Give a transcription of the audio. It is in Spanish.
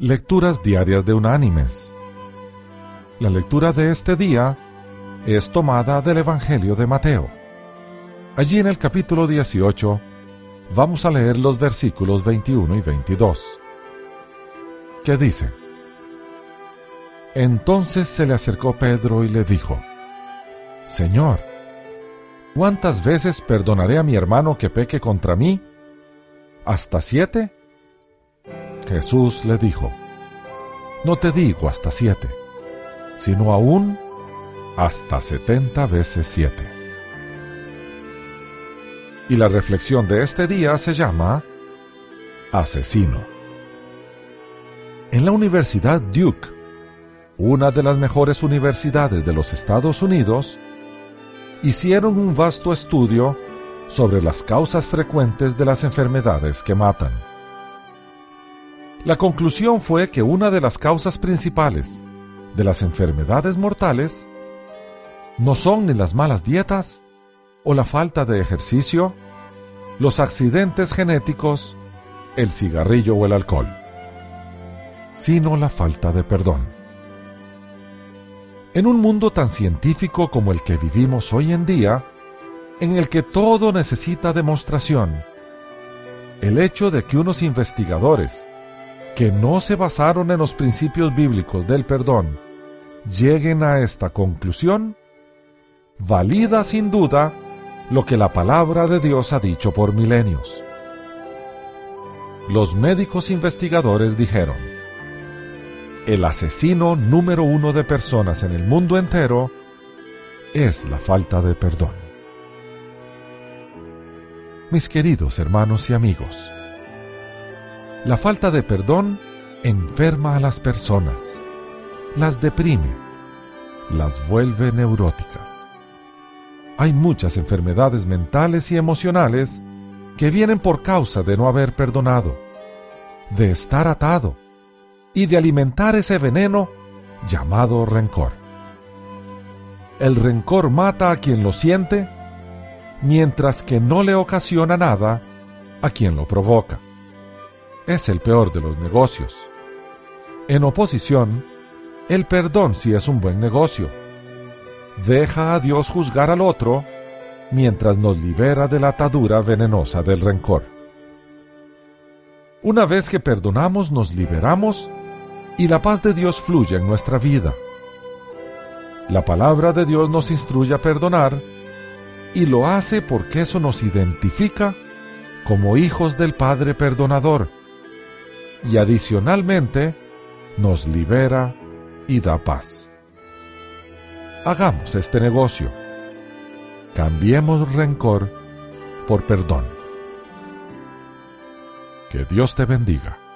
Lecturas Diarias de Unánimes. La lectura de este día es tomada del Evangelio de Mateo. Allí en el capítulo 18 vamos a leer los versículos 21 y 22, que dice, Entonces se le acercó Pedro y le dijo, Señor, ¿cuántas veces perdonaré a mi hermano que peque contra mí? ¿Hasta siete? Jesús le dijo, No te digo hasta siete, sino aún hasta setenta veces siete. Y la reflexión de este día se llama Asesino. En la Universidad Duke, una de las mejores universidades de los Estados Unidos, hicieron un vasto estudio sobre las causas frecuentes de las enfermedades que matan. La conclusión fue que una de las causas principales de las enfermedades mortales no son ni las malas dietas o la falta de ejercicio, los accidentes genéticos, el cigarrillo o el alcohol, sino la falta de perdón. En un mundo tan científico como el que vivimos hoy en día, en el que todo necesita demostración, el hecho de que unos investigadores que no se basaron en los principios bíblicos del perdón lleguen a esta conclusión, valida sin duda lo que la palabra de Dios ha dicho por milenios. Los médicos investigadores dijeron, el asesino número uno de personas en el mundo entero es la falta de perdón. Mis queridos hermanos y amigos, la falta de perdón enferma a las personas, las deprime, las vuelve neuróticas. Hay muchas enfermedades mentales y emocionales que vienen por causa de no haber perdonado, de estar atado y de alimentar ese veneno llamado rencor. El rencor mata a quien lo siente, mientras que no le ocasiona nada a quien lo provoca es el peor de los negocios. En oposición, el perdón sí es un buen negocio. Deja a Dios juzgar al otro mientras nos libera de la atadura venenosa del rencor. Una vez que perdonamos nos liberamos y la paz de Dios fluye en nuestra vida. La palabra de Dios nos instruye a perdonar y lo hace porque eso nos identifica como hijos del Padre perdonador y adicionalmente nos libera y da paz. Hagamos este negocio. Cambiemos rencor por perdón. Que Dios te bendiga.